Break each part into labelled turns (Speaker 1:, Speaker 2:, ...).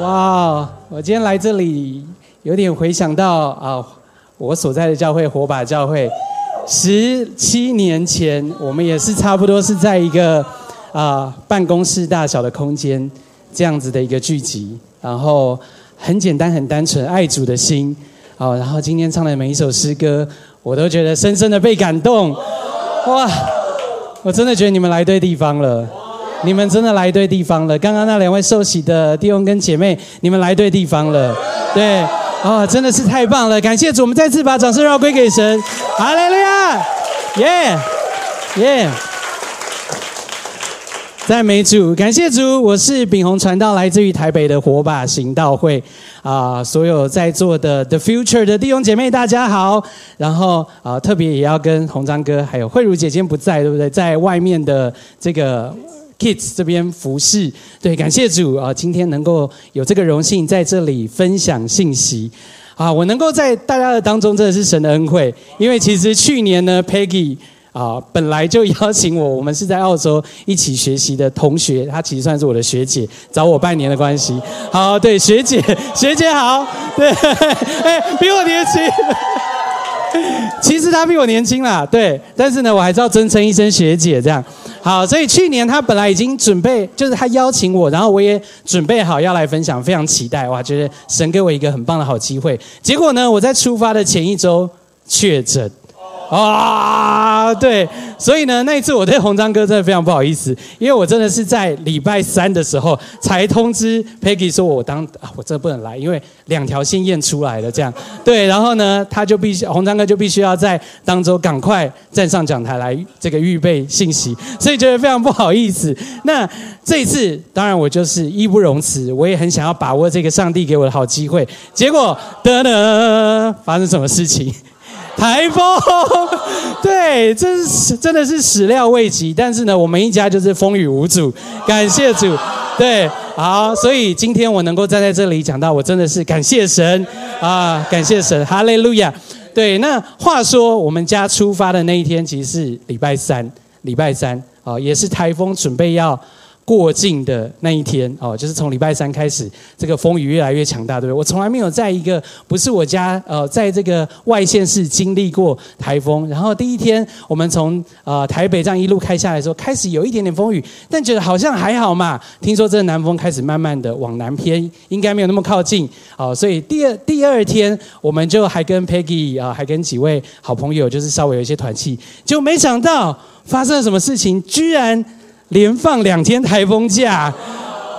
Speaker 1: 哇，我今天来这里有点回想到啊，我所在的教会火把教会，十七年前我们也是差不多是在一个啊办公室大小的空间这样子的一个聚集，然后很简单很单纯爱主的心啊，然后今天唱的每一首诗歌，我都觉得深深的被感动，哇，我真的觉得你们来对地方了。你们真的来对地方了。刚刚那两位受洗的弟兄跟姐妹，你们来对地方了。对，哦，真的是太棒了！感谢主，我们再次把掌声绕归给神。哈利路亚，耶，耶。赞美主，感谢主，我是秉宏传道，来自于台北的火把行道会啊，所有在座的 The Future 的弟兄姐妹，大家好。然后啊，特别也要跟洪章哥还有慧茹姐姐不在，对不对？在外面的这个。Kids 这边服侍，对，感谢主啊！今天能够有这个荣幸在这里分享信息，啊，我能够在大家的当中真的是神的恩惠。因为其实去年呢，Peggy 啊本来就邀请我，我们是在澳洲一起学习的同学，她其实算是我的学姐，找我半年的关系。好，对，学姐，学姐好，对，哎，比我年轻。其实她比我年轻啦，对，但是呢，我还是要尊称一声学姐这样。好，所以去年他本来已经准备，就是他邀请我，然后我也准备好要来分享，非常期待哇！觉得神给我一个很棒的好机会。结果呢，我在出发的前一周确诊。啊，对，所以呢，那一次我对红章哥真的非常不好意思，因为我真的是在礼拜三的时候才通知 Peggy 说，我当啊，我真的不能来，因为两条线验出来了，这样，对，然后呢，他就必须红章哥就必须要在当周赶快站上讲台来这个预备信息，所以觉得非常不好意思。那这一次，当然我就是义不容辞，我也很想要把握这个上帝给我的好机会，结果得得发生什么事情？台风，对，这是真的是始料未及。但是呢，我们一家就是风雨无阻，感谢主。对，好，所以今天我能够站在这里讲到，我真的是感谢神啊，感谢神，哈利路亚。对，那话说我们家出发的那一天其实是礼拜三，礼拜三啊，也是台风准备要。过境的那一天哦，就是从礼拜三开始，这个风雨越来越强大，对不对？我从来没有在一个不是我家呃，在这个外县市经历过台风。然后第一天我们从呃台北这样一路开下来的时候，开始有一点点风雨，但觉得好像还好嘛。听说这个南风开始慢慢的往南偏，应该没有那么靠近哦。所以第二第二天，我们就还跟 Peggy 啊，还跟几位好朋友，就是稍微有一些团气，就没想到发生了什么事情，居然。连放两天台风假，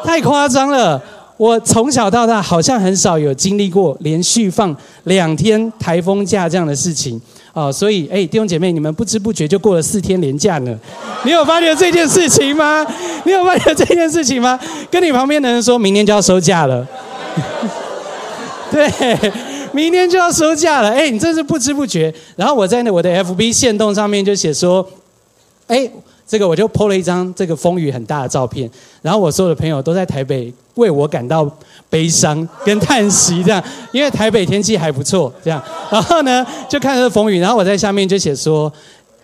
Speaker 1: 太夸张了！我从小到大好像很少有经历过连续放两天台风假这样的事情啊！所以，哎，弟兄姐妹，你们不知不觉就过了四天连假呢。你有发觉这件事情吗？你有发觉这件事情吗？跟你旁边的人说明天就要收假了。对，明天就要收假了。哎，你真是不知不觉。然后我在那我的 FB 线动上面就写说，哎。这个我就 po 了一张这个风雨很大的照片，然后我所有的朋友都在台北为我感到悲伤跟叹息，这样，因为台北天气还不错，这样，然后呢就看着风雨，然后我在下面就写说，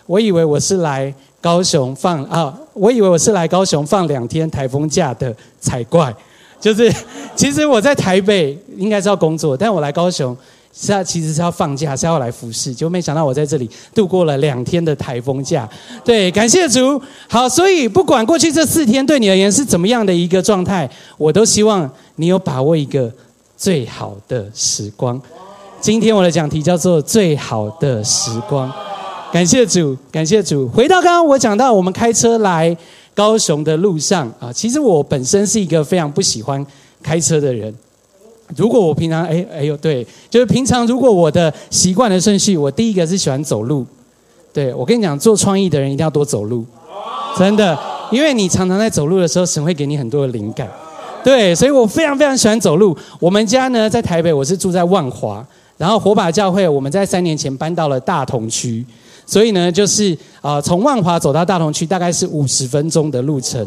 Speaker 1: 我以为我是来高雄放啊，我以为我是来高雄放两天台风假的才怪，就是其实我在台北应该是要工作，但我来高雄。是要其实是要放假，是要来服侍，就没想到我在这里度过了两天的台风假。对，感谢主。好，所以不管过去这四天对你而言是怎么样的一个状态，我都希望你有把握一个最好的时光。今天我的讲题叫做“最好的时光”。感谢主，感谢主。回到刚刚我讲到，我们开车来高雄的路上啊，其实我本身是一个非常不喜欢开车的人。如果我平常哎哎呦对，就是平常如果我的习惯的顺序，我第一个是喜欢走路。对我跟你讲，做创意的人一定要多走路，真的，因为你常常在走路的时候，神会给你很多的灵感。对，所以我非常非常喜欢走路。我们家呢在台北，我是住在万华，然后火把教会我们在三年前搬到了大同区，所以呢就是啊从万华走到大同区大概是五十分钟的路程。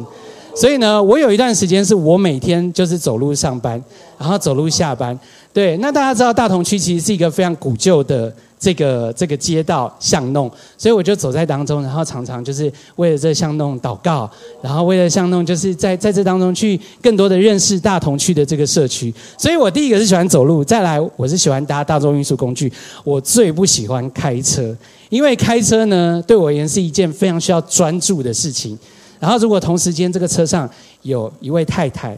Speaker 1: 所以呢，我有一段时间是我每天就是走路上班，然后走路下班。对，那大家知道大同区其实是一个非常古旧的。这个这个街道巷弄，所以我就走在当中，然后常常就是为了这巷弄祷告，然后为了巷弄，就是在在这当中去更多的认识大同区的这个社区。所以我第一个是喜欢走路，再来我是喜欢搭大众运输工具。我最不喜欢开车，因为开车呢对我而言是一件非常需要专注的事情。然后如果同时间这个车上有一位太太。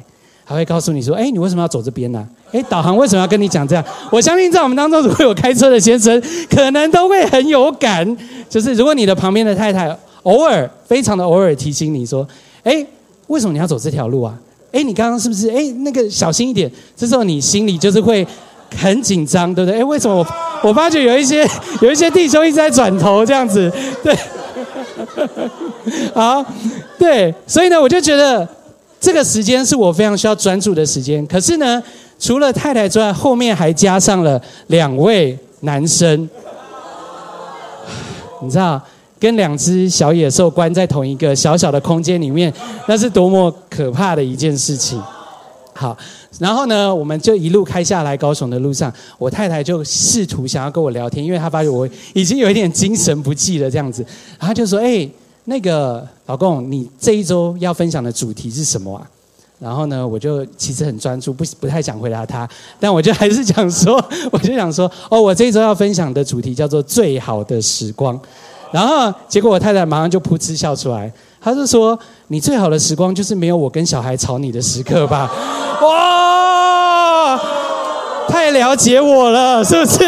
Speaker 1: 还会告诉你说：“哎，你为什么要走这边呢？哎，导航为什么要跟你讲这样？我相信在我们当中，如果有开车的先生，可能都会很有感。就是如果你的旁边的太太偶尔非常的偶尔提醒你说：‘哎，为什么你要走这条路啊？’哎，你刚刚是不是？哎，那个小心一点。这时候你心里就是会很紧张，对不对？哎，为什么我我发觉有一些有一些弟兄一直在转头这样子？对，好，对，所以呢，我就觉得。”这个时间是我非常需要专注的时间。可是呢，除了太太之外，后面还加上了两位男生。你知道，跟两只小野兽关在同一个小小的空间里面，那是多么可怕的一件事情。好，然后呢，我们就一路开下来高雄的路上，我太太就试图想要跟我聊天，因为她发现我已经有一点精神不济了这样子，然后就说：“哎。”那个老公，你这一周要分享的主题是什么啊？然后呢，我就其实很专注，不不太想回答他，但我就还是想说，我就想说，哦，我这一周要分享的主题叫做最好的时光。然后结果我太太马上就噗嗤笑出来，她就说：“你最好的时光就是没有我跟小孩吵你的时刻吧？” 哇，太了解我了，是不是？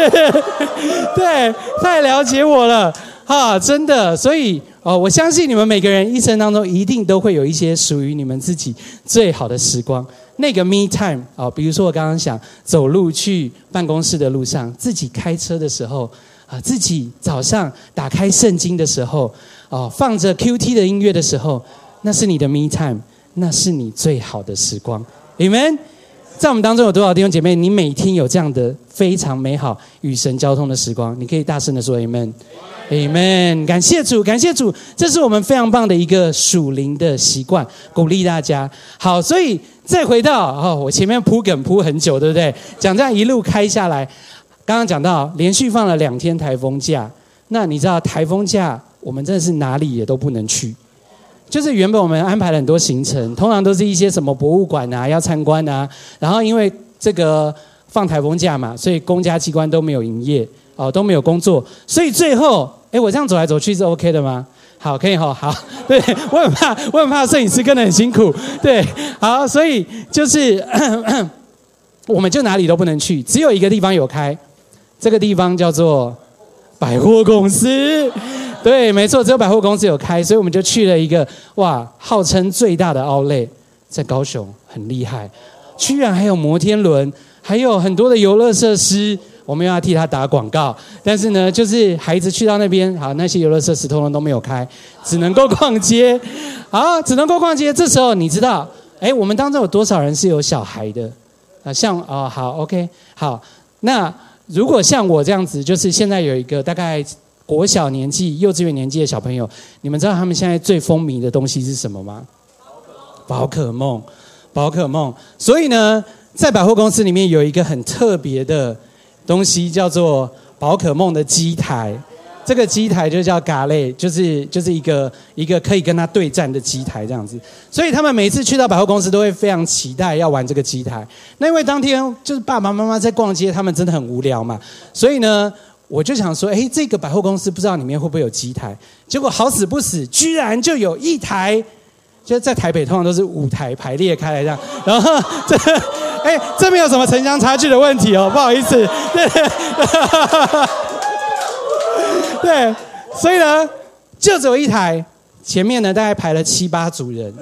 Speaker 1: 对，太了解我了，哈，真的，所以。哦，我相信你们每个人一生当中一定都会有一些属于你们自己最好的时光，那个 me time 啊，比如说我刚刚想走路去办公室的路上，自己开车的时候，啊，自己早上打开圣经的时候，哦，放着 Q T 的音乐的时候，那是你的 me time，那是你最好的时光。你们在我们当中有多少弟兄姐妹？你每天有这样的非常美好与神交通的时光？你可以大声的说 Amen。Amen，感谢主，感谢主，这是我们非常棒的一个属灵的习惯，鼓励大家。好，所以再回到哦，我前面铺梗铺很久，对不对？讲这样一路开下来，刚刚讲到连续放了两天台风假，那你知道台风假我们真的是哪里也都不能去，就是原本我们安排了很多行程，通常都是一些什么博物馆啊要参观啊，然后因为这个放台风假嘛，所以公家机关都没有营业哦，都没有工作，所以最后。哎，我这样走来走去是 OK 的吗？好，可以哈，好。对我很怕，我很怕摄影师跟得很辛苦。对，好，所以就是 我们就哪里都不能去，只有一个地方有开，这个地方叫做百货公司。对，没错，只有百货公司有开，所以我们就去了一个哇，号称最大的奥莱，在高雄，很厉害，居然还有摩天轮，还有很多的游乐设施。我们要替他打广告，但是呢，就是孩子去到那边，好，那些游乐设施通通都没有开，只能够逛街，好，只能够逛街。这时候你知道，哎，我们当中有多少人是有小孩的？啊，像哦，好，OK，好。那如果像我这样子，就是现在有一个大概国小年纪、幼稚园年纪的小朋友，你们知道他们现在最风靡的东西是什么吗？宝可梦，宝可梦。所以呢，在百货公司里面有一个很特别的。东西叫做宝可梦的机台，这个机台就叫嘎类，就是就是一个一个可以跟他对战的机台这样子。所以他们每次去到百货公司都会非常期待要玩这个机台。那因为当天就是爸爸妈妈在逛街，他们真的很无聊嘛，所以呢，我就想说，哎，这个百货公司不知道里面会不会有机台？结果好死不死，居然就有一台。就在台北，通常都是五台排列开来这样，然后这，哎，这没有什么城乡差距的问题哦，不好意思，对，对，所以呢，就只有一台，前面呢大概排了七八组人，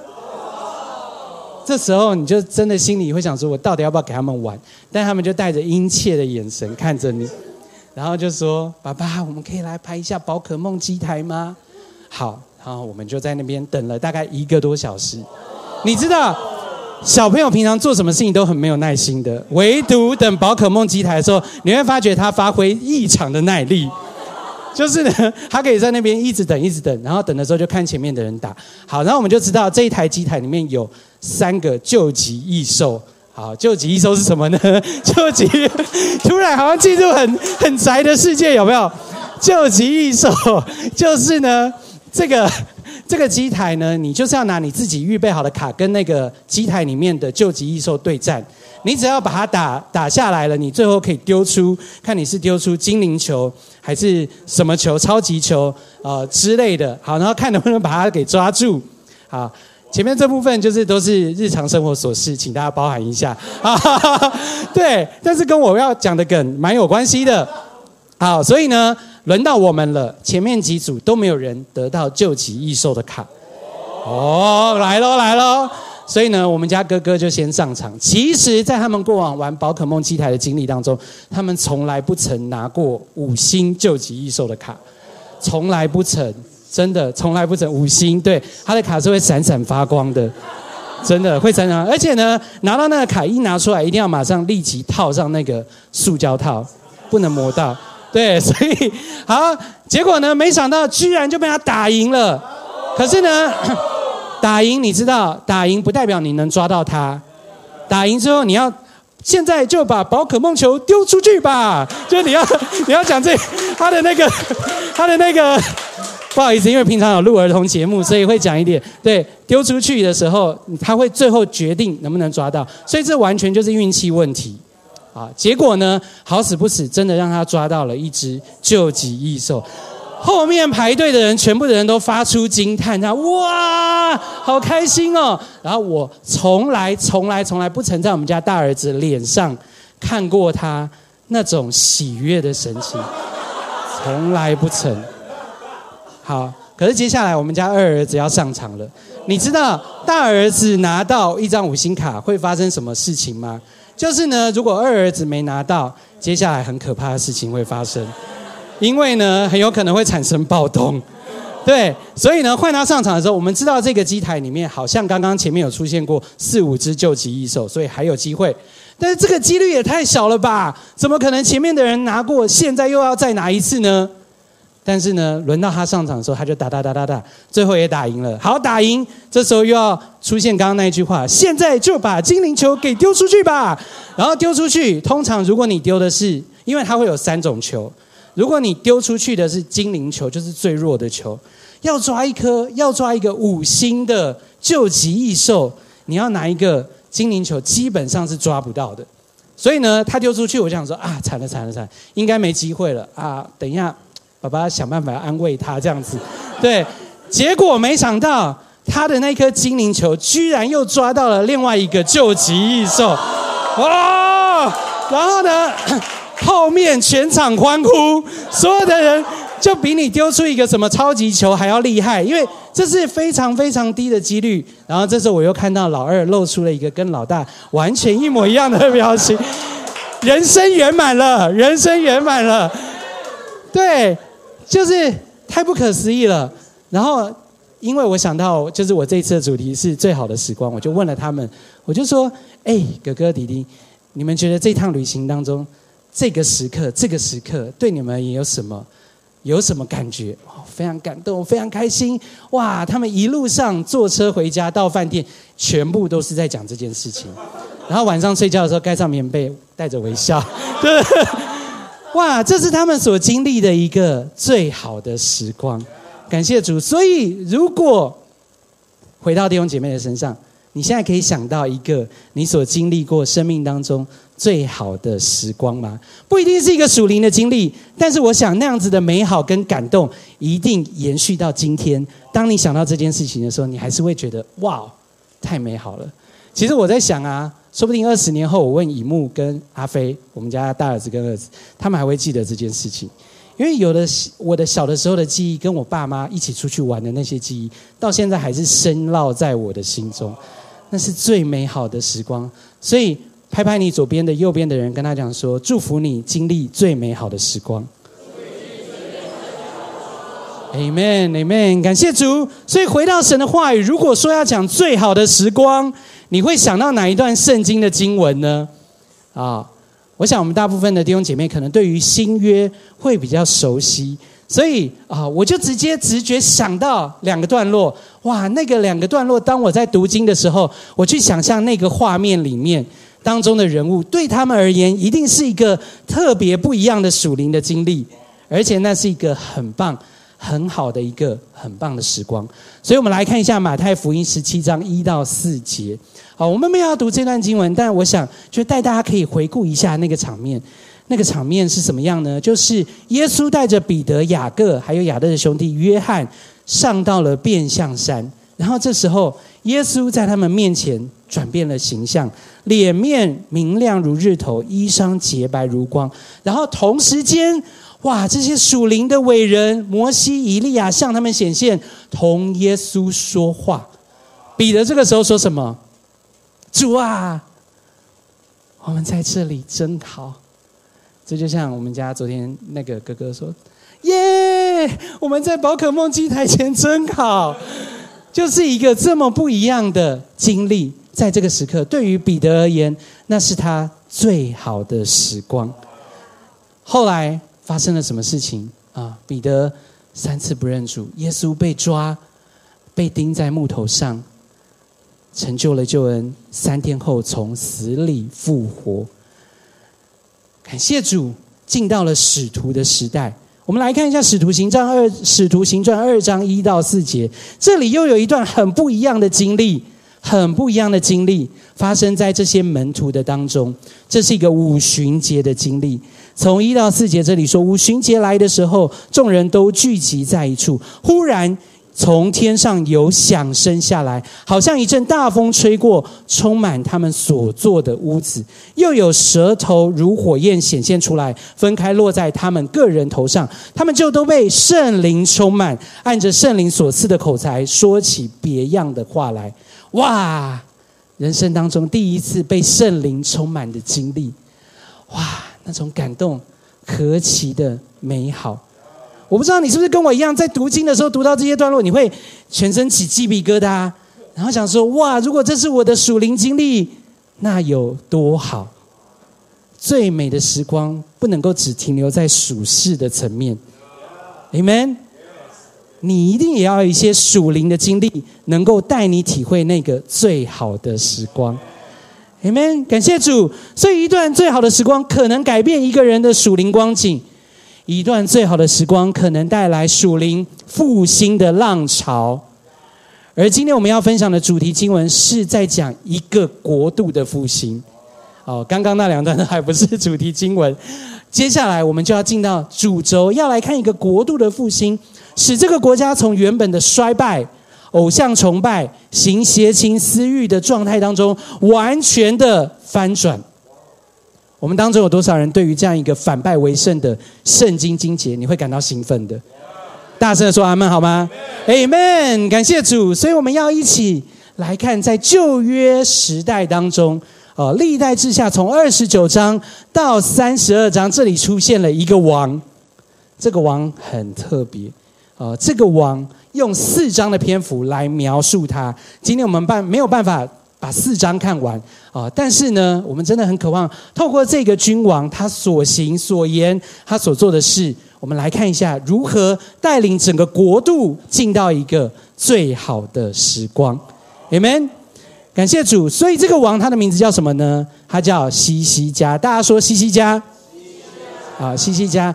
Speaker 1: 这时候你就真的心里会想说，我到底要不要给他们玩？但他们就带着殷切的眼神看着你，然后就说：“爸爸，我们可以来拍一下宝可梦机台吗？”好。然后我们就在那边等了大概一个多小时。你知道，小朋友平常做什么事情都很没有耐心的，唯独等宝可梦机台的时候，你会发觉他发挥异常的耐力。就是呢，他可以在那边一直等，一直等，然后等的时候就看前面的人打。好，然后我们就知道这一台机台里面有三个救急异兽。好，救急异兽是什么呢？救急，突然好像进入很很宅的世界，有没有？救急异兽就是呢，这个这个机台呢，你就是要拿你自己预备好的卡跟那个机台里面的救急异兽对战。你只要把它打打下来了，你最后可以丢出，看你是丢出精灵球还是什么球、超级球呃之类的。好，然后看能不能把它给抓住。好，前面这部分就是都是日常生活琐事，请大家包涵一下。对，但是跟我要讲的梗蛮有关系的。好，所以呢，轮到我们了。前面几组都没有人得到救急异兽的卡。哦，来喽，来喽。所以呢，我们家哥哥就先上场。其实，在他们过往玩宝可梦机台的经历当中，他们从来不曾拿过五星救急异兽的卡，从来不曾，真的从来不曾五星。对，他的卡是会闪闪发光的，真的会闪闪。而且呢，拿到那个卡一拿出来，一定要马上立即套上那个塑胶套，不能磨到。对，所以好，结果呢，没想到居然就被他打赢了。可是呢。打赢，你知道，打赢不代表你能抓到他。打赢之后，你要现在就把宝可梦球丢出去吧。就你要 你要讲这他的那个他的那个，不好意思，因为平常有录儿童节目，所以会讲一点。对，丢出去的时候，他会最后决定能不能抓到，所以这完全就是运气问题。啊，结果呢，好死不死，真的让他抓到了一只救急异兽。后面排队的人，全部的人都发出惊叹：“他哇，好开心哦！”然后我从来、从来、从来不曾在我们家大儿子脸上看过他那种喜悦的神情，从来不曾。好，可是接下来我们家二儿子要上场了。你知道大儿子拿到一张五星卡会发生什么事情吗？就是呢，如果二儿子没拿到，接下来很可怕的事情会发生。因为呢，很有可能会产生暴动，对，所以呢，换他上场的时候，我们知道这个机台里面好像刚刚前面有出现过四五只救急异兽，所以还有机会。但是这个几率也太小了吧？怎么可能前面的人拿过，现在又要再拿一次呢？但是呢，轮到他上场的时候，他就打打打打打，最后也打赢了。好，打赢，这时候又要出现刚刚那一句话：现在就把精灵球给丢出去吧。然后丢出去，通常如果你丢的是，因为它会有三种球。如果你丢出去的是精灵球，就是最弱的球。要抓一颗，要抓一个五星的救急异兽，你要拿一个精灵球，基本上是抓不到的。所以呢，他丢出去，我就想说啊，惨了惨了惨，应该没机会了啊！等一下，爸爸想办法安慰他这样子。对，结果没想到他的那颗精灵球，居然又抓到了另外一个救急异兽。哇！然后呢？后面全场欢呼，所有的人就比你丢出一个什么超级球还要厉害，因为这是非常非常低的几率。然后这时候我又看到老二露出了一个跟老大完全一模一样的表情，人生圆满了，人生圆满了。对，就是太不可思议了。然后因为我想到，就是我这一次的主题是最好的时光，我就问了他们，我就说：“哎，哥哥弟弟，你们觉得这趟旅行当中？”这个时刻，这个时刻对你们也有什么，有什么感觉？非常感动，非常开心！哇，他们一路上坐车回家到饭店，全部都是在讲这件事情。然后晚上睡觉的时候盖上棉被，带着微笑。对，哇，这是他们所经历的一个最好的时光。感谢主。所以，如果回到弟兄姐妹的身上，你现在可以想到一个你所经历过生命当中。最好的时光吗？不一定是一个属灵的经历，但是我想那样子的美好跟感动一定延续到今天。当你想到这件事情的时候，你还是会觉得哇，太美好了。其实我在想啊，说不定二十年后，我问乙木跟阿飞，我们家大儿子跟儿子，他们还会记得这件事情，因为有的我的小的时候的记忆，跟我爸妈一起出去玩的那些记忆，到现在还是深烙在我的心中，那是最美好的时光，所以。拍拍你左边的右边的人，跟他讲说：“祝福你经历最美好的时光。” Amen，Amen，感谢主。所以回到神的话语，如果说要讲最好的时光，你会想到哪一段圣经的经文呢？啊，我想我们大部分的弟兄姐妹可能对于新约会比较熟悉，所以啊，我就直接直觉想到两个段落。哇，那个两个段落，当我在读经的时候，我去想象那个画面里面当中的人物，对他们而言，一定是一个特别不一样的属灵的经历，而且那是一个很棒、很好的一个很棒的时光。所以我们来看一下马太福音十七章一到四节。好，我们没有要读这段经文，但我想就带大家可以回顾一下那个场面。那个场面是什么样呢？就是耶稣带着彼得、雅各还有雅各的兄弟约翰上到了变相山，然后这时候耶稣在他们面前转变了形象，脸面明亮如日头，衣裳洁白如光。然后同时间，哇，这些属灵的伟人摩西、以利亚向他们显现，同耶稣说话。彼得这个时候说什么？主啊，我们在这里真好。这就像我们家昨天那个哥哥说：“耶，我们在宝可梦机台前真好。”就是一个这么不一样的经历，在这个时刻，对于彼得而言，那是他最好的时光。后来发生了什么事情啊？彼得三次不认主，耶稣被抓，被钉在木头上，成就了救恩。三天后从死里复活。感谢主，进到了使徒的时代。我们来看一下《使徒行传》二《使徒行传》二章一到四节，这里又有一段很不一样的经历，很不一样的经历发生在这些门徒的当中。这是一个五旬节的经历。从一到四节这里说，五旬节来的时候，众人都聚集在一处，忽然。从天上有响声下来，好像一阵大风吹过，充满他们所坐的屋子。又有舌头如火焰显现出来，分开落在他们个人头上，他们就都被圣灵充满，按着圣灵所赐的口才说起别样的话来。哇！人生当中第一次被圣灵充满的经历，哇！那种感动何其的美好！我不知道你是不是跟我一样，在读经的时候读到这些段落，你会全身起鸡皮疙瘩，然后想说：哇，如果这是我的属灵经历，那有多好！最美的时光不能够只停留在属世的层面，Amen。你一定也要有一些属灵的经历，能够带你体会那个最好的时光，Amen。感谢主，所以一段最好的时光，可能改变一个人的属灵光景。一段最好的时光，可能带来属灵复兴的浪潮。而今天我们要分享的主题经文，是在讲一个国度的复兴。哦，刚刚那两段都还不是主题经文，接下来我们就要进到主轴，要来看一个国度的复兴，使这个国家从原本的衰败、偶像崇拜、行邪情私欲的状态当中，完全的翻转。我们当中有多少人对于这样一个反败为胜的圣经经节，你会感到兴奋的？大声的说阿门好吗？Amen，感谢主。所以我们要一起来看，在旧约时代当中，哦，历代之下，从二十九章到三十二章，这里出现了一个王，这个王很特别，呃，这个王用四章的篇幅来描述他。今天我们办没有办法。把四章看完啊！但是呢，我们真的很渴望透过这个君王他所行所言，他所做的事，我们来看一下如何带领整个国度进到一个最好的时光。Amen！感谢主。所以这个王他的名字叫什么呢？他叫西西家。大家说西西家。啊，西西家，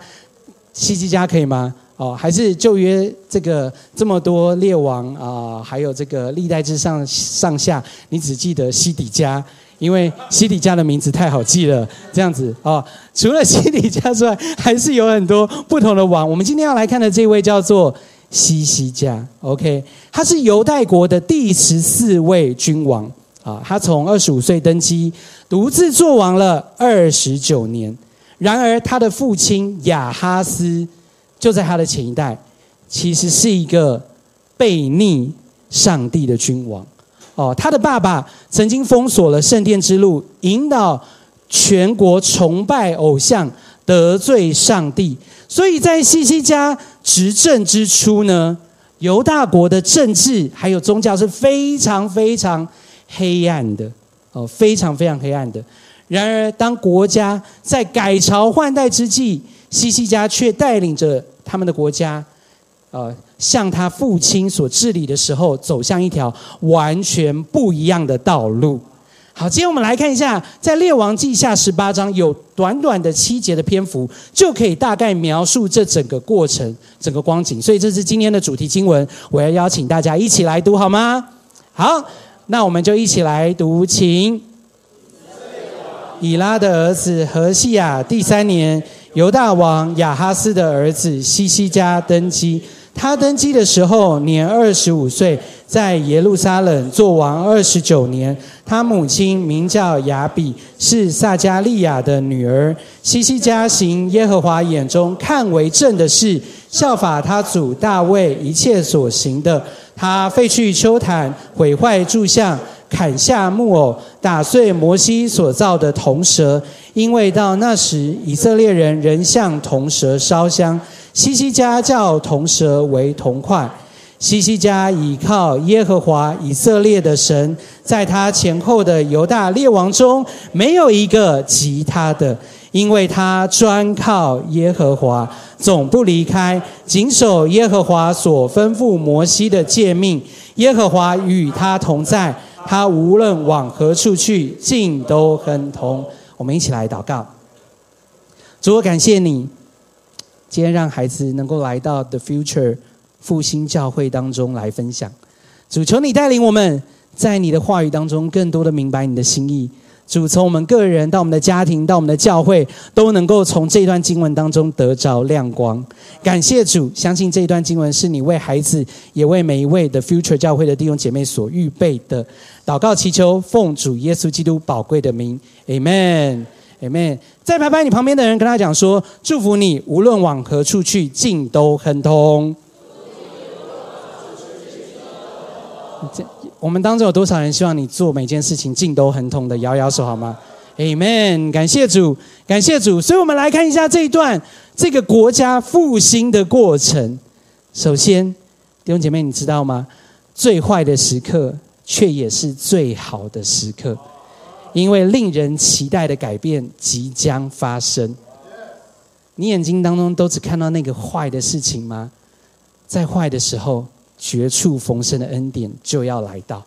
Speaker 1: 西西家可以吗？哦，还是旧约这个这么多列王啊，还有这个历代之上上下，你只记得西底家，因为西底家的名字太好记了，这样子哦。除了西底家之外，还是有很多不同的王。我们今天要来看的这位叫做西西家，OK，他是犹太国的第十四位君王啊。他从二十五岁登基，独自做王了二十九年。然而他的父亲亚哈斯。就在他的前一代，其实是一个背逆上帝的君王。哦，他的爸爸曾经封锁了圣殿之路，引导全国崇拜偶像，得罪上帝。所以在西西家执政之初呢，犹大国的政治还有宗教是非常非常黑暗的。哦，非常非常黑暗的。然而，当国家在改朝换代之际，西西家却带领着。他们的国家，呃，向他父亲所治理的时候，走向一条完全不一样的道路。好，今天我们来看一下，在列王记下十八章有短短的七节的篇幅，就可以大概描述这整个过程、整个光景。所以这是今天的主题经文，我要邀请大家一起来读，好吗？好，那我们就一起来读，请。以拉的儿子何西亚第三年，犹大王亚哈斯的儿子西西加登基。他登基的时候年二十五岁，在耶路撒冷做王二十九年。他母亲名叫雅比，是撒加利亚的女儿。西西加行耶和华眼中看为正的事，效法他祖大卫一切所行的。他废去丘坛，毁坏柱像。砍下木偶，打碎摩西所造的铜蛇，因为到那时以色列人仍向铜蛇烧香。西西家叫铜蛇为铜块。西西家倚靠耶和华以色列的神，在他前后的犹大列王中没有一个及他的，因为他专靠耶和华，总不离开，谨守耶和华所吩咐摩西的诫命。耶和华与他同在。他无论往何处去，尽都很通。我们一起来祷告。主，我感谢你，今天让孩子能够来到 The Future 复兴教会当中来分享。主，求你带领我们在你的话语当中，更多的明白你的心意。主从我们个人到我们的家庭到我们的教会，都能够从这段经文当中得着亮光。感谢主，相信这一段经文是你为孩子，也为每一位的 Future 教会的弟兄姐妹所预备的。祷告祈求，奉主耶稣基督宝贵的名，Amen，Amen。再拍拍你旁边的人，跟他讲说：祝福你，无论往何处去，尽都亨通。我们当中有多少人希望你做每件事情尽都很痛的？摇摇手好吗？Amen，感谢主，感谢主。所以，我们来看一下这一段这个国家复兴的过程。首先，弟兄姐妹，你知道吗？最坏的时刻，却也是最好的时刻，因为令人期待的改变即将发生。你眼睛当中都只看到那个坏的事情吗？在坏的时候。绝处逢生的恩典就要来到，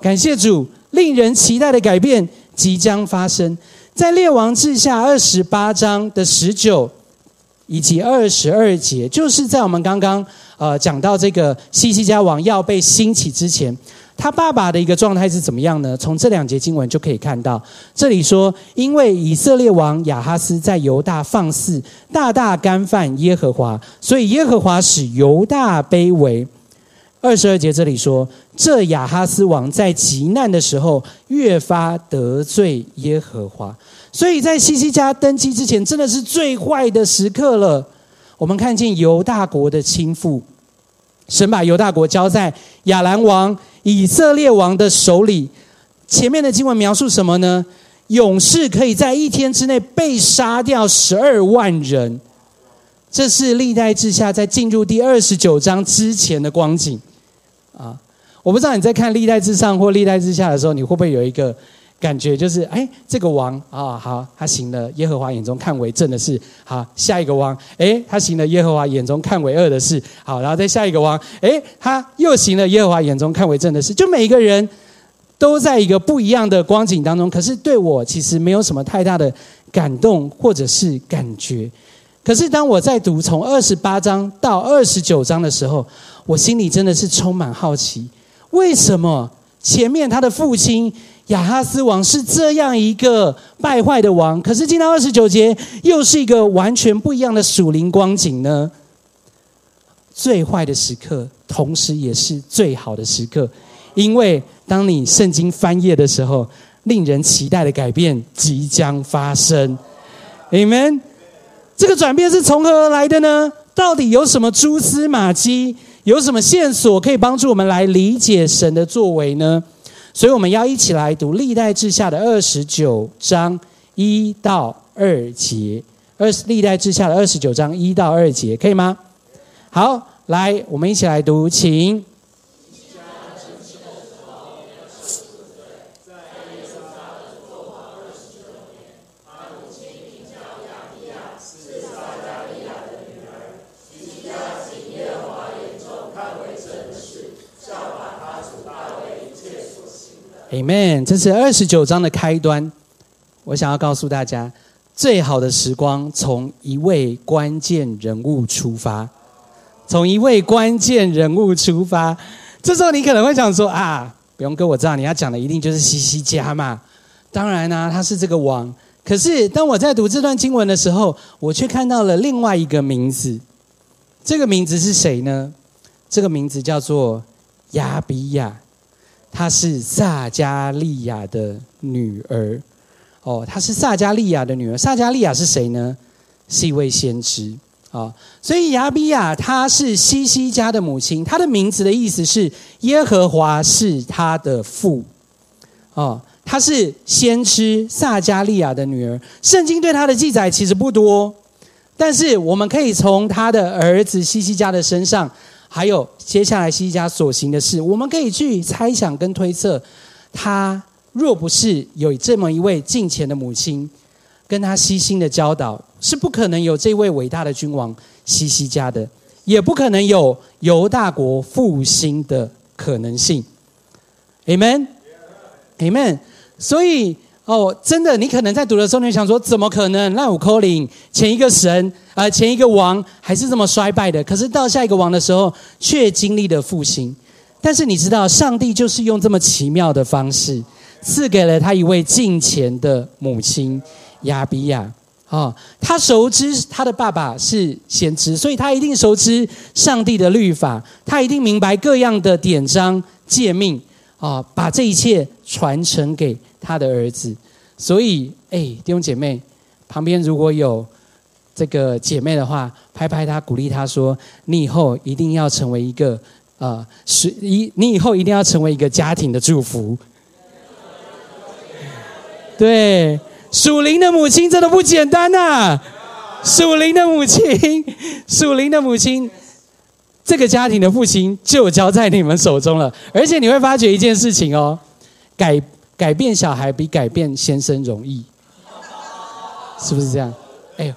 Speaker 1: 感谢主，令人期待的改变即将发生。在列王志下二十八章的十九以及二十二节，就是在我们刚刚呃讲到这个西西家王要被兴起之前。他爸爸的一个状态是怎么样呢？从这两节经文就可以看到，这里说，因为以色列王亚哈斯在犹大放肆，大大干犯耶和华，所以耶和华使犹大卑微。二十二节这里说，这亚哈斯王在极难的时候，越发得罪耶和华，所以在西西家登基之前，真的是最坏的时刻了。我们看见犹大国的倾覆，神把犹大国交在亚兰王以色列王的手里。前面的经文描述什么呢？勇士可以在一天之内被杀掉十二万人，这是历代志下在进入第二十九章之前的光景。啊，我不知道你在看历代之上或历代之下的时候，你会不会有一个感觉，就是哎，这个王啊，好，他行了耶和华眼中看为正的事，好，下一个王，哎，他行了耶和华眼中看为恶的事，好，然后再下一个王，哎，他又行了耶和华眼中看为正的事，就每一个人都在一个不一样的光景当中，可是对我其实没有什么太大的感动或者是感觉，可是当我在读从二十八章到二十九章的时候。我心里真的是充满好奇，为什么前面他的父亲亚哈斯王是这样一个败坏的王，可是进到二十九节又是一个完全不一样的属灵光景呢？最坏的时刻，同时也是最好的时刻，因为当你圣经翻页的时候，令人期待的改变即将发生。Amen。这个转变是从何而来的呢？到底有什么蛛丝马迹？有什么线索可以帮助我们来理解神的作为呢？所以我们要一起来读历代志下的二十九章一到二节。二历代志下的二十九章一到二节，可以吗？好，来，我们一起来读，请。Amen。这是二十九章的开端。我想要告诉大家，最好的时光从一位关键人物出发，从一位关键人物出发。这时候你可能会想说啊，不用哥，我知道你要讲的一定就是西西家嘛。当然呢，他是这个王。可是当我在读这段经文的时候，我却看到了另外一个名字。这个名字是谁呢？这个名字叫做亚比亚，她是撒加利亚的女儿。哦，她是撒加利亚的女儿。撒加利亚是谁呢？是一位先知啊。所以亚比亚她是西西家的母亲，她的名字的意思是耶和华是她的父。哦，她是先知撒加利亚的女儿。圣经对她的记载其实不多。但是我们可以从她的儿子西西家的身上，还有接下来西西家所行的事，我们可以去猜想跟推测，他若不是有这么一位敬前的母亲，跟他悉心的教导，是不可能有这位伟大的君王西西家的，也不可能有犹大国复兴的可能性。Amen，Amen。所以。哦，真的，你可能在读的时候，你想说，怎么可能？那五扣零前一个神，呃，前一个王还是这么衰败的，可是到下一个王的时候，却经历了复兴。但是你知道，上帝就是用这么奇妙的方式，赐给了他一位敬虔的母亲亚比亚。啊，他熟知他的爸爸是先知，所以他一定熟知上帝的律法，他一定明白各样的典章诫命。啊，把这一切传承给。他的儿子，所以，哎，弟兄姐妹，旁边如果有这个姐妹的话，拍拍她，鼓励她说：“你以后一定要成为一个，呃，是一，你以后一定要成为一个家庭的祝福。”对，属灵的母亲真的不简单呐！属灵的母亲，属灵的母亲，这个家庭的父亲就交在你们手中了。而且你会发觉一件事情哦，改。改变小孩比改变先生容易，是不是这样？哎呦，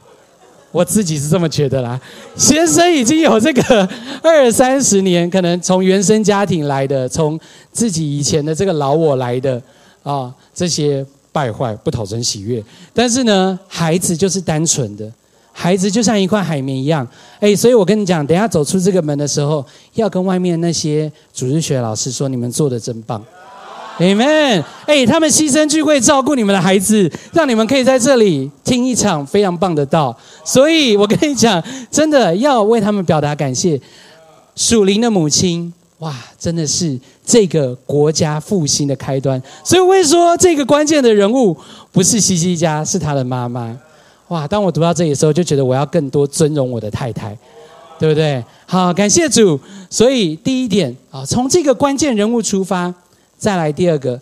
Speaker 1: 我自己是这么觉得啦。先生已经有这个 二三十年，可能从原生家庭来的，从自己以前的这个老我来的啊，这些败坏不讨人喜悦。但是呢，孩子就是单纯的，孩子就像一块海绵一样。哎，所以我跟你讲，等下走出这个门的时候，要跟外面那些主日学老师说，你们做的真棒。Amen！哎，他们牺牲聚会照顾你们的孩子，让你们可以在这里听一场非常棒的道。所以我跟你讲，真的要为他们表达感谢。属灵的母亲，哇，真的是这个国家复兴的开端。所以我会说，这个关键的人物不是西西家，是他的妈妈。哇，当我读到这里的时候，就觉得我要更多尊荣我的太太，对不对？好，感谢主。所以第一点啊，从这个关键人物出发。再来第二个，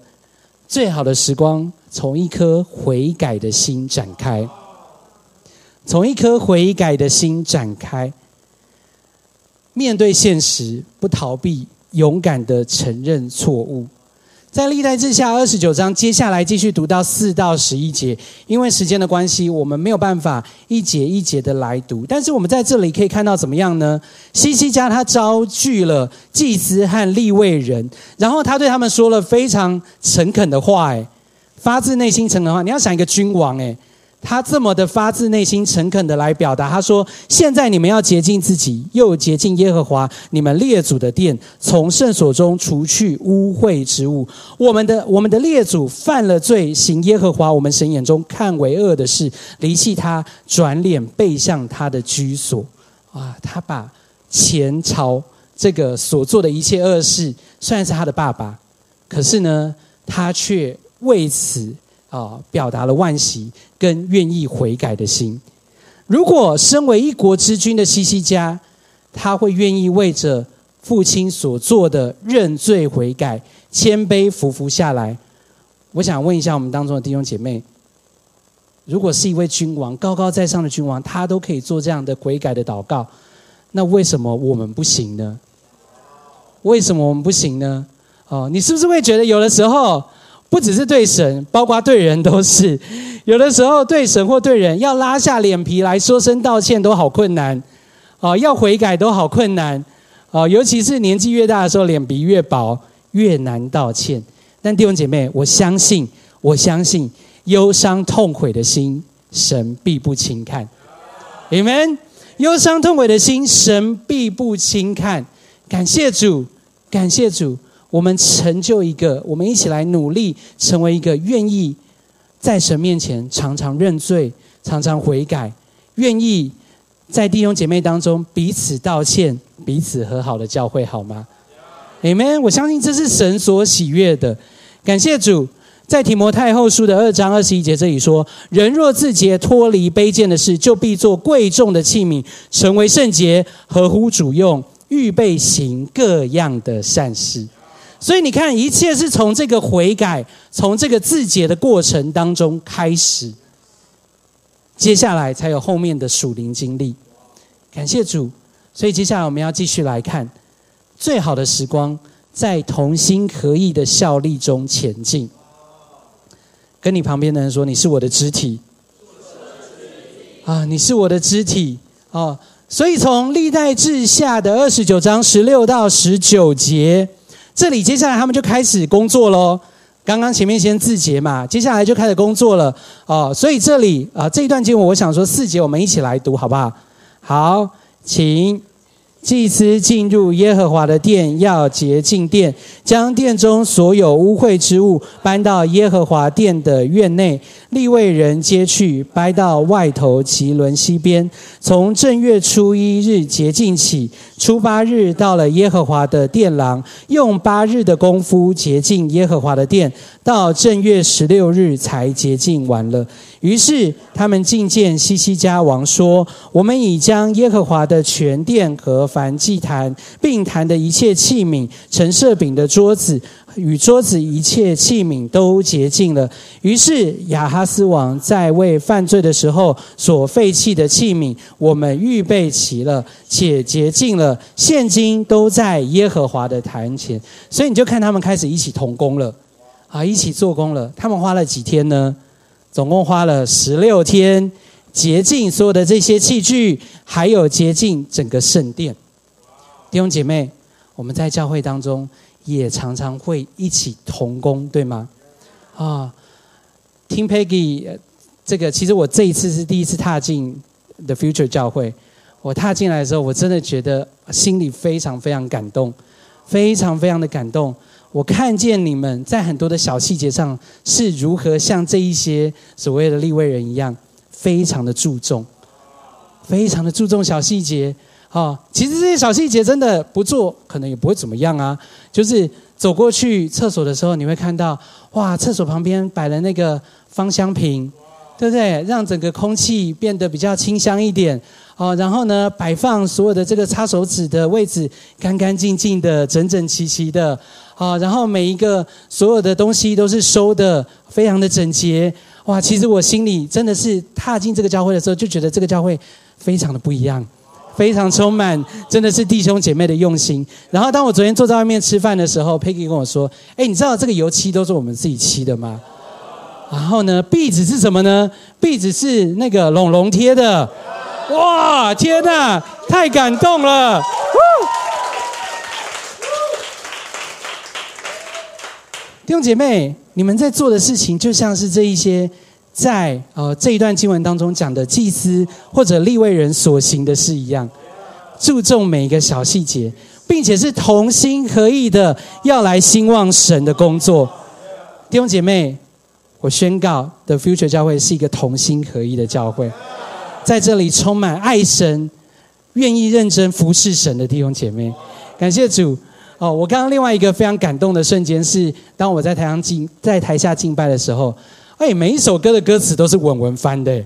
Speaker 1: 最好的时光从一颗悔改的心展开，从一颗悔改的心展开，面对现实，不逃避，勇敢的承认错误。在历代之下二十九章，接下来继续读到四到十一节。因为时间的关系，我们没有办法一节一节的来读。但是我们在这里可以看到怎么样呢？西西家他招聚了祭司和立位人，然后他对他们说了非常诚恳的话，哎，发自内心诚恳的话。你要想一个君王，哎。他这么的发自内心、诚恳的来表达，他说：“现在你们要洁净自己，又洁净耶和华你们列祖的殿，从圣所中除去污秽之物。我们的我们的列祖犯了罪，行耶和华我们神眼中看为恶的事，离弃他，转脸背向他的居所。啊，他把前朝这个所做的一切恶事，虽然是他的爸爸，可是呢，他却为此。”啊，表达了万喜跟愿意悔改的心。如果身为一国之君的西西家，他会愿意为着父亲所做的认罪悔改、谦卑服服下来。我想问一下我们当中的弟兄姐妹：如果是一位君王，高高在上的君王，他都可以做这样的悔改的祷告，那为什么我们不行呢？为什么我们不行呢？哦，你是不是会觉得有的时候？不只是对神，包括对人都是。有的时候对神或对人，要拉下脸皮来说声道歉都好困难，啊，要悔改都好困难，啊，尤其是年纪越大的时候，脸皮越薄，越难道歉。但弟兄姐妹，我相信，我相信，忧伤痛悔的心，神必不轻看。你们忧伤痛悔的心，神必不轻看。感谢主，感谢主，我们成就一个，我们一起来努力，成为一个愿意在神面前常常认罪、常常悔改，愿意在弟兄姐妹当中彼此道歉、彼此和好的教会，好吗？Amen。我相信这是神所喜悦的。感谢主，在提摩太后书的二章二十一节这里说：“人若自洁，脱离卑贱的事，就必做贵重的器皿，成为圣洁，合乎主用，预备行各样的善事。”所以你看，一切是从这个悔改、从这个自洁的过程当中开始，接下来才有后面的属灵经历。感谢主，所以接下来我们要继续来看最好的时光。在同心合意的效力中前进。跟你旁边的人说：“你是我的肢体。”啊，你是我的肢体哦。所以从历代志下的二十九章十六到十九节，这里接下来他们就开始工作喽。刚刚前面先字节嘛，接下来就开始工作了哦。所以这里啊，这一段经文，我想说四节我们一起来读好不好？好，请。祭司进入耶和华的殿，要洁净殿，将殿中所有污秽之物搬到耶和华殿的院内。立位人接去，搬到外头奇伦西边。从正月初一日洁净起，初八日到了耶和华的殿廊，用八日的功夫洁净耶和华的殿，到正月十六日才洁净完了。于是他们觐见西西家王说：“我们已将耶和华的全殿和凡祭坛，并坛的一切器皿、陈设饼的桌子与桌子一切器皿都洁净了。”于是亚哈斯王在为犯罪的时候所废弃的器皿，我们预备齐了，且洁净了，现今都在耶和华的坛前。所以你就看他们开始一起同工了，啊，一起做工了。他们花了几天呢？总共花了十六天洁净所有的这些器具，还有洁净整个圣殿。弟兄姐妹，我们在教会当中也常常会一起同工，对吗？啊，听 Peggy 这个，其实我这一次是第一次踏进 The Future 教会。我踏进来的时候，我真的觉得心里非常非常感动，非常非常的感动。我看见你们在很多的小细节上是如何像这一些所谓的立位人一样，非常的注重，非常的注重小细节。哈，其实这些小细节真的不做，可能也不会怎么样啊。就是走过去厕所的时候，你会看到，哇，厕所旁边摆了那个芳香瓶，对不对？让整个空气变得比较清香一点。哦，然后呢，摆放所有的这个擦手纸的位置，干干净净的，整整齐齐的。啊，然后每一个所有的东西都是收的非常的整洁，哇！其实我心里真的是踏进这个教会的时候，就觉得这个教会非常的不一样，非常充满真的是弟兄姐妹的用心。然后当我昨天坐在外面吃饭的时候，Peggy 跟我说：“哎，你知道这个油漆都是我们自己漆的吗？”然后呢，壁纸是什么呢？壁纸是那个龙龙贴的。哇，天哪，太感动了！弟兄姐妹，你们在做的事情，就像是这一些在呃这一段经文当中讲的祭司或者立位人所行的事一样，注重每一个小细节，并且是同心合意的要来兴旺神的工作。弟兄姐妹，我宣告，The Future 教会是一个同心合意的教会，在这里充满爱神、愿意认真服侍神的弟兄姐妹，感谢主。哦，我刚刚另外一个非常感动的瞬间是，当我在台上敬在台下敬拜的时候，哎，每一首歌的歌词都是稳文翻的，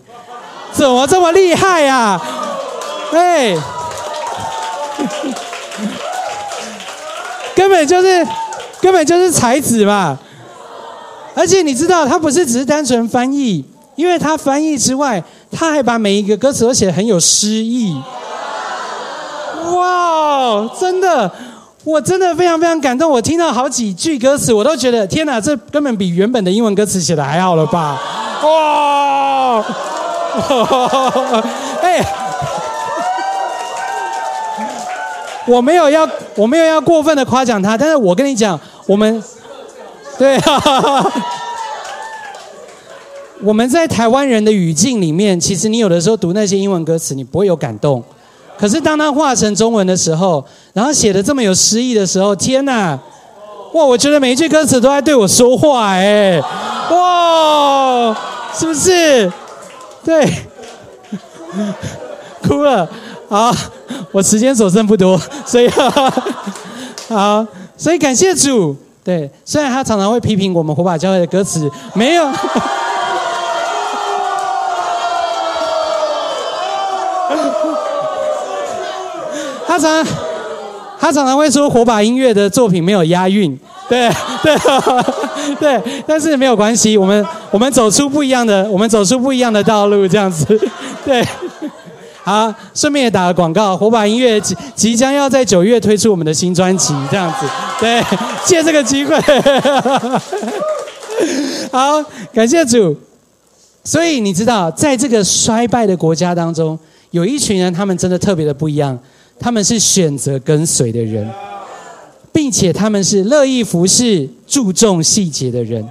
Speaker 1: 怎么这么厉害呀？哎，根本就是根本就是才子嘛！而且你知道，他不是只是单纯翻译，因为他翻译之外，他还把每一个歌词都写得很有诗意。哇，真的！我真的非常非常感动，我听到好几句歌词，我都觉得天哪，这根本比原本的英文歌词写的还好了吧？哇！哎，我没有要，我没有要过分的夸奖他，但是我跟你讲，我们对啊。我们在台湾人的语境里面，其实你有的时候读那些英文歌词，你不会有感动。可是当他化成中文的时候，然后写的这么有诗意的时候，天哪！哇，我觉得每一句歌词都在对我说话，哎，哇，是不是？对，哭了。好，我时间所剩不多，所以 好，所以感谢主。对，虽然他常常会批评我们火把教会的歌词，没有。他常他常常会说火把音乐的作品没有押韵，对对对，但是没有关系，我们我们走出不一样的，我们走出不一样的道路，这样子，对。好，顺便也打个广告，火把音乐即即将要在九月推出我们的新专辑，这样子，对，借这个机会。好，感谢主。所以你知道，在这个衰败的国家当中，有一群人，他们真的特别的不一样。他们是选择跟随的人，并且他们是乐意服侍、注重细节的人。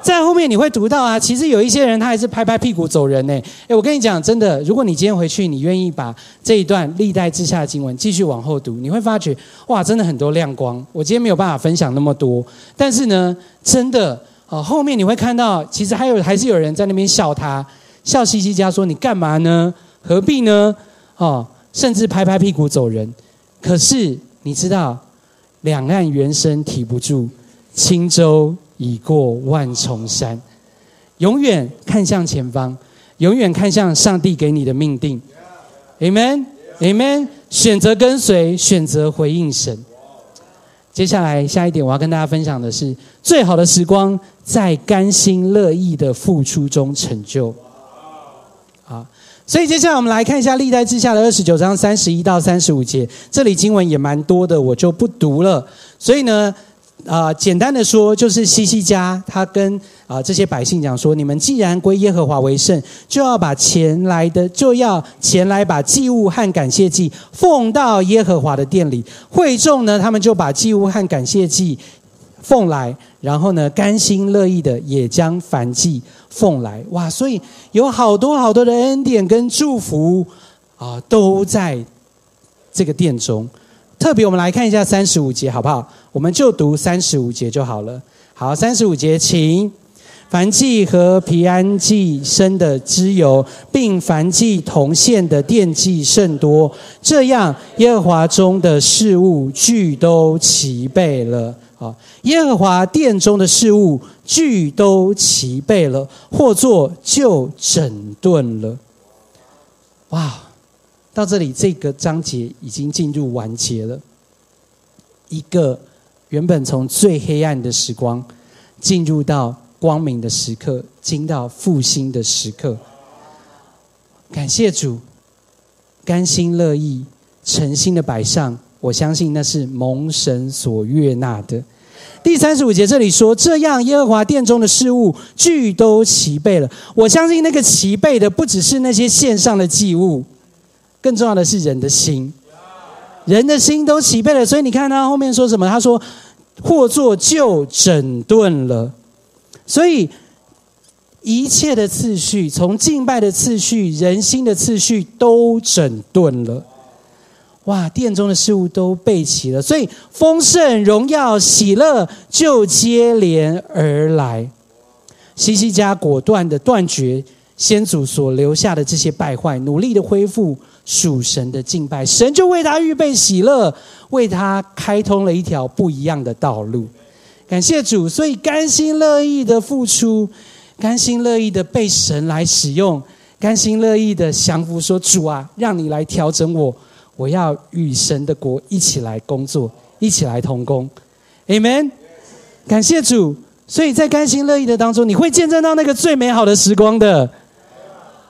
Speaker 1: 在后面你会读到啊，其实有一些人他还是拍拍屁股走人呢。诶，我跟你讲，真的，如果你今天回去，你愿意把这一段历代之下的经文继续往后读，你会发觉哇，真的很多亮光。我今天没有办法分享那么多，但是呢，真的哦，后面你会看到，其实还有还是有人在那边笑他，笑嘻嘻家说：“你干嘛呢？何必呢？”哦。甚至拍拍屁股走人，可是你知道，两岸猿声啼不住，轻舟已过万重山。永远看向前方，永远看向上帝给你的命定。Amen，Amen。选择跟随，选择回应神。接下来下一点，我要跟大家分享的是，最好的时光在甘心乐意的付出中成就。所以接下来我们来看一下历代志下的二十九章三十一到三十五节，这里经文也蛮多的，我就不读了。所以呢，啊，简单的说，就是西西家他跟啊这些百姓讲说：你们既然归耶和华为圣，就要把前来的就要前来把祭物和感谢祭奉到耶和华的殿里。会众呢，他们就把祭物和感谢祭奉来，然后呢，甘心乐意的也将凡祭。奉来哇，所以有好多好多的恩典跟祝福啊，都在这个殿中。特别我们来看一下三十五节，好不好？我们就读三十五节就好了。好，三十五节，请凡祭和皮安祭生的脂油，并凡祭同献的奠祭甚多，这样耶和华中的事物俱都齐备了。啊，耶和华殿中的事物俱都齐备了，或做就整顿了。哇，到这里这个章节已经进入完结了。一个原本从最黑暗的时光，进入到光明的时刻，进到复兴的时刻。感谢主，甘心乐意、诚心的摆上。我相信那是蒙神所悦纳的。第三十五节这里说：“这样，耶和华殿中的事物俱都齐备了。”我相信那个齐备的不只是那些线上的祭物，更重要的是人的心。人的心都齐备了，所以你看他后面说什么？他说：“或作就整顿了。”所以一切的次序，从敬拜的次序、人心的次序，都整顿了。哇，殿中的事物都备齐了，所以丰盛、荣耀、喜乐就接连而来。西西家果断的断绝先祖所留下的这些败坏，努力的恢复属神的敬拜，神就为他预备喜乐，为他开通了一条不一样的道路。感谢主，所以甘心乐意的付出，甘心乐意的被神来使用，甘心乐意的降服，说主啊，让你来调整我。我要与神的国一起来工作，一起来同工，Amen。感谢主，所以在甘心乐意的当中，你会见证到那个最美好的时光的，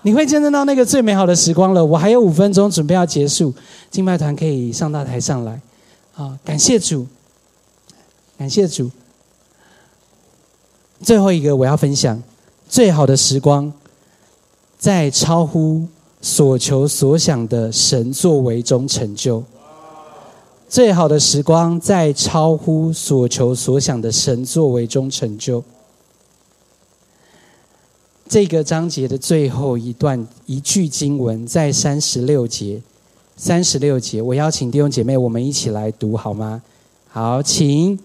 Speaker 1: 你会见证到那个最美好的时光了。我还有五分钟准备要结束，敬拜团可以上大台上来。啊，感谢主，感谢主。最后一个我要分享最好的时光，在超乎。所求所想的神作为中成就，最好的时光在超乎所求所想的神作为中成就。这个章节的最后一段一句经文在三十六节，三十六节，我邀请弟兄姐妹，我们一起来读好吗？好，请。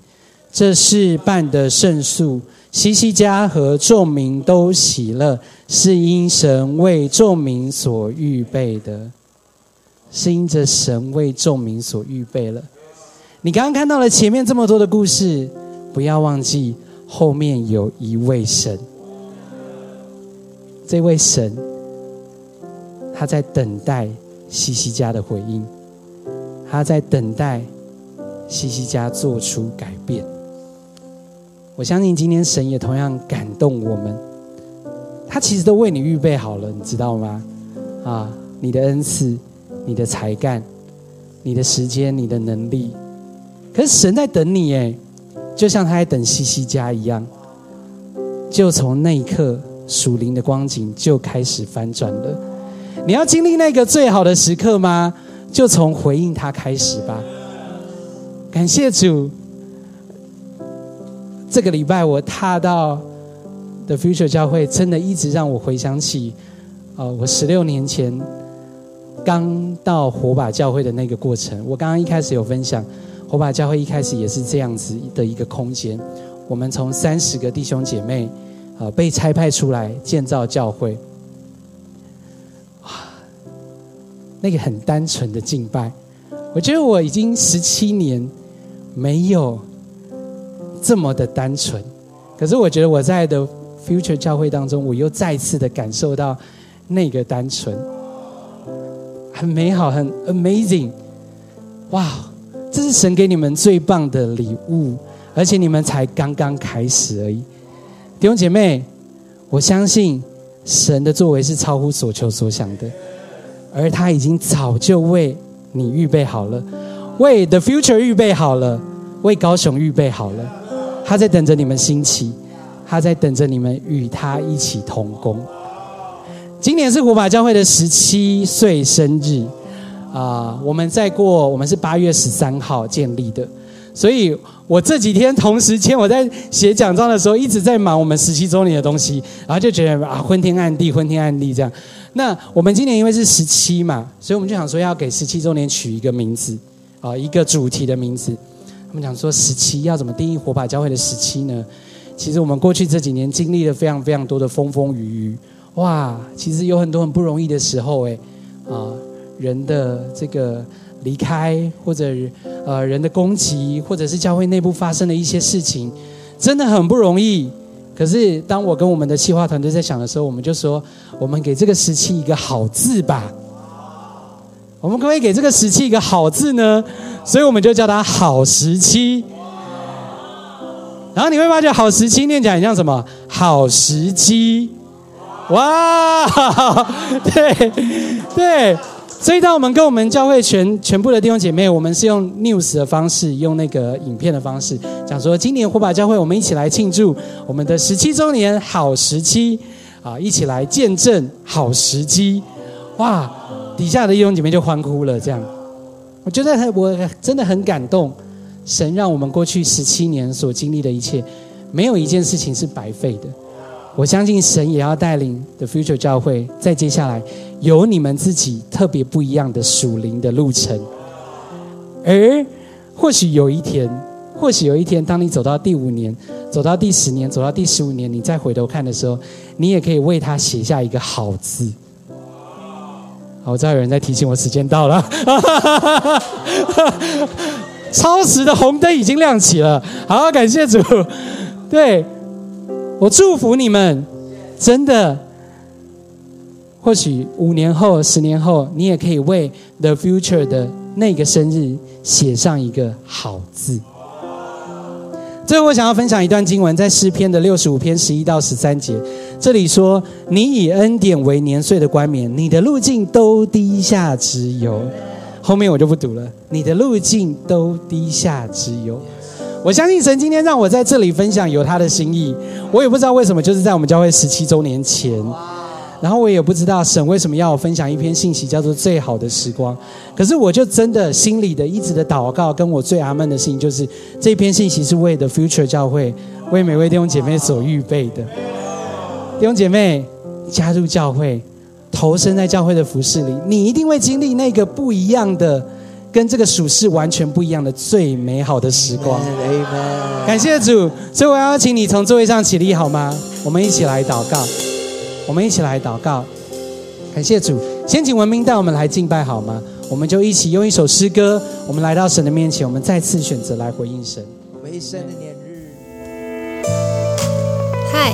Speaker 1: 这是办的胜诉，西西家和众民都喜乐，是因神为众民所预备的，是因着神为众民所预备了。你刚刚看到了前面这么多的故事，不要忘记后面有一位神。这位神，他在等待西西家的回应，他在等待西西家做出改变。我相信今天神也同样感动我们，他其实都为你预备好了，你知道吗？啊，你的恩赐、你的才干、你的时间、你的能力，可是神在等你哎，就像他在等西西家一样，就从那一刻。属灵的光景就开始翻转了。你要经历那个最好的时刻吗？就从回应他开始吧。感谢主，这个礼拜我踏到 The Future 教会，真的一直让我回想起，呃，我十六年前刚到火把教会的那个过程。我刚刚一开始有分享，火把教会一开始也是这样子的一个空间。我们从三十个弟兄姐妹。呃，被差派出来建造教会，哇，那个很单纯的敬拜，我觉得我已经十七年没有这么的单纯，可是我觉得我在的 Future 教会当中，我又再次的感受到那个单纯，很美好，很 amazing，哇，这是神给你们最棒的礼物，而且你们才刚刚开始而已。弟兄姐妹，我相信神的作为是超乎所求所想的，而他已经早就为你预备好了，为 The Future 预备好了，为高雄预备好了。他在等着你们兴起，他在等着你们与他一起同工。今年是古法教会的十七岁生日啊！我们在过，我们是八月十三号建立的。所以我这几天同时间我在写奖状的时候，一直在忙我们十七周年的东西，然后就觉得啊昏天暗地，昏天暗地这样。那我们今年因为是十七嘛，所以我们就想说要给十七周年取一个名字，啊，一个主题的名字。我们讲说时期要怎么定义火把教会的时期呢？其实我们过去这几年经历了非常非常多的风风雨雨，哇，其实有很多很不容易的时候，哎，啊，人的这个。离开，或者呃人的攻击，或者是教会内部发生的一些事情，真的很不容易。可是当我跟我们的企划团队在想的时候，我们就说，我们给这个时期一个好字吧。我们可不可以给这个时期一个好字呢？所以我们就叫它好时期。然后你会发觉好时期念起来很像什么？好时机。哇，对对。所以，当我们跟我们教会全全部的弟兄姐妹，我们是用 news 的方式，用那个影片的方式，讲说今年火把教会，我们一起来庆祝我们的十七周年好时期啊！一起来见证好时机，哇！底下的弟兄姐妹就欢呼了。这样，我觉得我真的很感动。神让我们过去十七年所经历的一切，没有一件事情是白费的。我相信神也要带领 The Future 教会，在接下来有你们自己特别不一样的属灵的路程。而或许有一天，或许有一天，当你走到第五年、走到第十年、走到第十五年，你再回头看的时候，你也可以为他写下一个好字。好，我知道有人在提醒我时间到了，超时的红灯已经亮起了。好，感谢主，对。我祝福你们，真的。或许五年后、十年后，你也可以为 The Future 的那个生日写上一个好字。最后，我想要分享一段经文，在诗篇的六十五篇十一到十三节，这里说：“你以恩典为年岁的冠冕，你的路径都低下之忧。”后面我就不读了。你的路径都低下之忧。我相信神今天让我在这里分享有他的心意，我也不知道为什么，就是在我们教会十七周年前，然后我也不知道神为什么要我分享一篇信息，叫做《最好的时光》。可是我就真的心里的一直的祷告，跟我最阿闷的信，就是这篇信息是为的 Future 教会，为每位弟兄姐妹所预备的。弟兄姐妹加入教会，投身在教会的服饰里，你一定会经历那个不一样的，跟这个属世完全不一样的最美好的时光。感谢主，所以我要请你从座位上起立好吗？我们一起来祷告。我们一起来祷告，感谢主。先请文明带我们来敬拜好吗？我们就一起用一首诗歌，我们来到神的面前，我们再次选择来回应神。
Speaker 2: 我们一生的年日。
Speaker 3: 嗨，